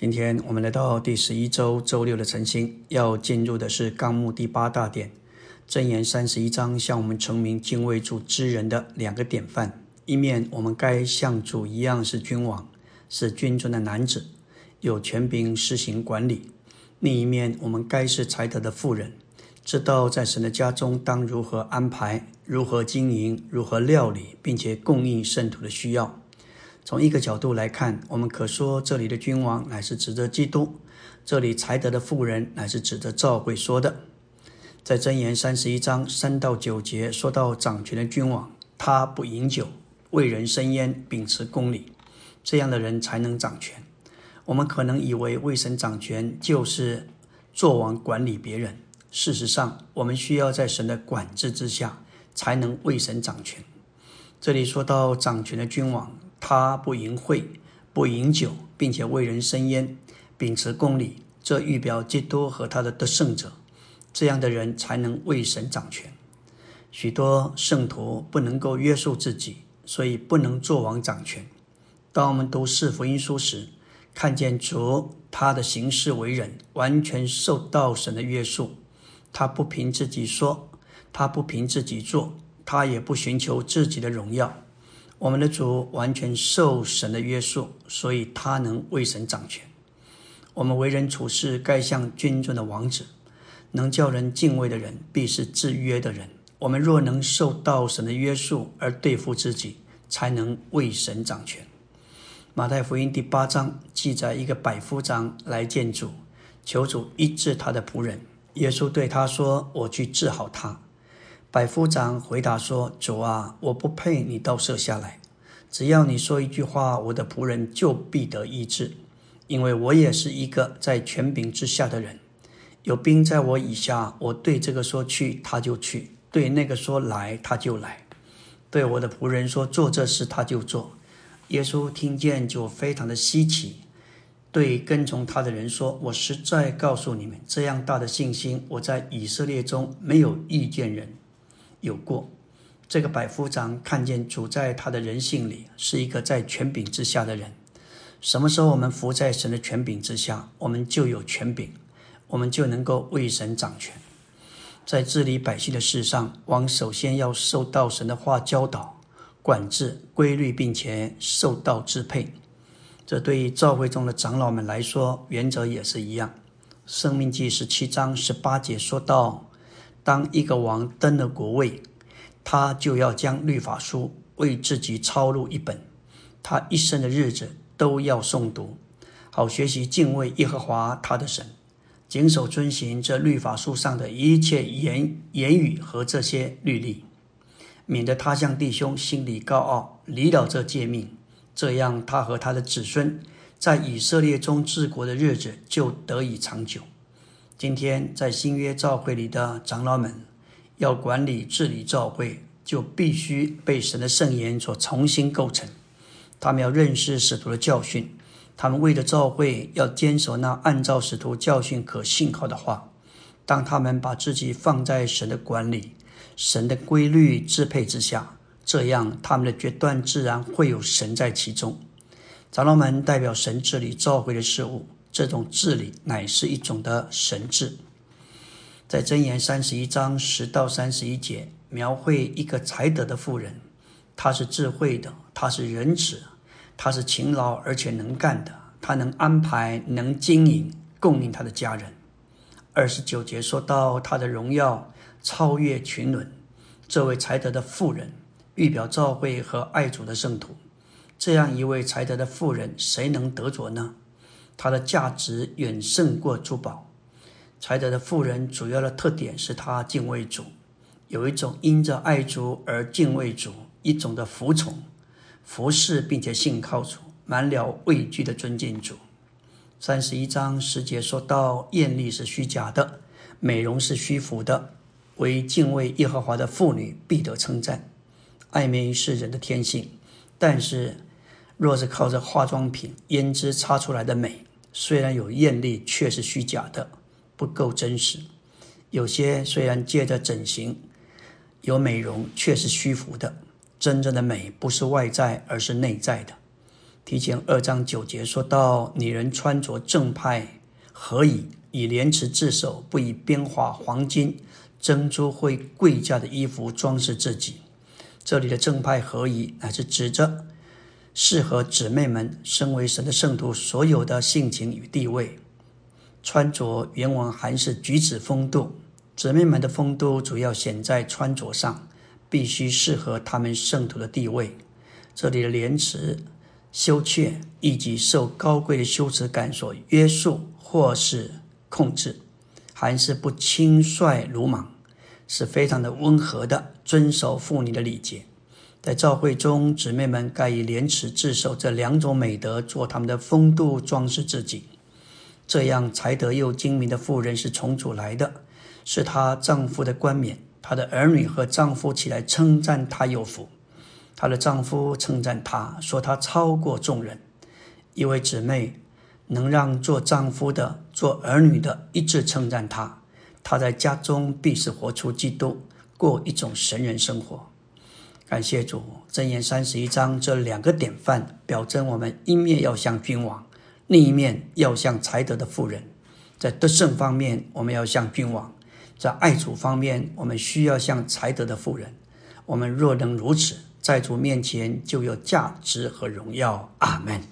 今天我们来到第十一周周六的晨星，要进入的是纲目第八大点，箴言三十一章，向我们成名敬畏主之人的两个典范。一面我们该像主一样是君王，是君尊的男子，有权柄施行管理；另一面我们该是才德的妇人，知道在神的家中当如何安排、如何经营、如何料理，并且供应圣徒的需要。从一个角度来看，我们可说这里的君王乃是指着基督；这里才德的妇人乃是指着赵会说的。在箴言三十一章三到九节说到掌权的君王，他不饮酒，为人生烟，秉持公理，这样的人才能掌权。我们可能以为为神掌权就是做王管理别人，事实上，我们需要在神的管制之下，才能为神掌权。这里说到掌权的君王。他不淫秽，不饮酒，并且为人生烟，秉持公理，这预表基督和他的得胜者。这样的人才能为神掌权。许多圣徒不能够约束自己，所以不能做王掌权。当我们读四福音书时，看见主他的行事为人完全受到神的约束，他不凭自己说，他不凭自己做，他也不寻求自己的荣耀。我们的主完全受神的约束，所以他能为神掌权。我们为人处事该像君尊的王子，能叫人敬畏的人必是制约的人。我们若能受到神的约束而对付自己，才能为神掌权。马太福音第八章记载一个百夫长来见主，求主医治他的仆人。耶稣对他说：“我去治好他。”百夫长回答说：“主啊，我不配你倒射下来。只要你说一句话，我的仆人就必得医治，因为我也是一个在权柄之下的人。有兵在我以下，我对这个说去，他就去；对那个说来，他就来；对我的仆人说做这事，他就做。”耶稣听见就非常的稀奇，对跟从他的人说：“我实在告诉你们，这样大的信心，我在以色列中没有遇见人。”有过，这个百夫长看见主在他的人性里是一个在权柄之下的人。什么时候我们服在神的权柄之下，我们就有权柄，我们就能够为神掌权。在治理百姓的事上，王首先要受到神的话教导、管制、规律，并且受到支配。这对于教会中的长老们来说，原则也是一样。生命记十七章十八节说到。当一个王登了国位，他就要将律法书为自己抄录一本，他一生的日子都要诵读，好学习敬畏耶和华他的神，谨守遵行这律法书上的一切言言语和这些律例，免得他向弟兄心里高傲，离了这诫命，这样他和他的子孙在以色列中治国的日子就得以长久。今天在新约教会里的长老们，要管理治理教会，就必须被神的圣言所重新构成。他们要认识使徒的教训，他们为了教会要坚守那按照使徒教训可信靠的话。当他们把自己放在神的管理、神的规律支配之下，这样他们的决断自然会有神在其中。长老们代表神治理教会的事物。这种治理乃是一种的神治，在箴言三十一章十到三十一节，描绘一个才德的妇人，她是智慧的，她是仁慈，她是勤劳而且能干的，她能安排，能经营，供应她的家人。二十九节说到她的荣耀超越群伦，这位才德的妇人，预表教会和爱主的圣徒。这样一位才德的妇人，谁能得着呢？它的价值远胜过珠宝。才德的富人主要的特点是他敬畏主，有一种因着爱主而敬畏主，一种的服从、服侍，并且信靠主，满了畏惧的尊敬主。三十一章十节说到：艳丽是虚假的，美容是虚浮的，为敬畏耶和华的妇女必得称赞。爱美是人的天性，但是若是靠着化妆品、胭脂擦出来的美，虽然有艳丽，却是虚假的，不够真实。有些虽然借着整形有美容，却是虚浮的。真正的美不是外在，而是内在的。提前二章九节说到：“女人穿着正派何以？以廉耻自守，不以边花、黄金、珍珠或贵价的衣服装饰自己。”这里的正派何以，乃是指着适合姊妹们身为神的圣徒所有的性情与地位。穿着原文还是举止风度，姊妹们的风度主要显在穿着上，必须适合他们圣徒的地位。这里的廉耻、羞怯，以及受高贵的羞耻感所约束或是控制，还是不轻率鲁莽，是非常的温和的，遵守妇女的礼节。在教会中，姊妹们该以廉耻自守这两种美德做他们的风度装饰自己。这样才德又精明的妇人是从主来的，是她丈夫的冠冕。她的儿女和丈夫起来称赞她有福。她的丈夫称赞她说她超过众人。一位姊妹能让做丈夫的、做儿女的一致称赞她，她在家中必是活出基督，过一种神人生活。感谢主，箴言三十一章这两个典范，表征我们一面要像君王。另一面要像才德的富人，在得胜方面，我们要像君王；在爱主方面，我们需要像才德的富人。我们若能如此，在主面前就有价值和荣耀。阿门。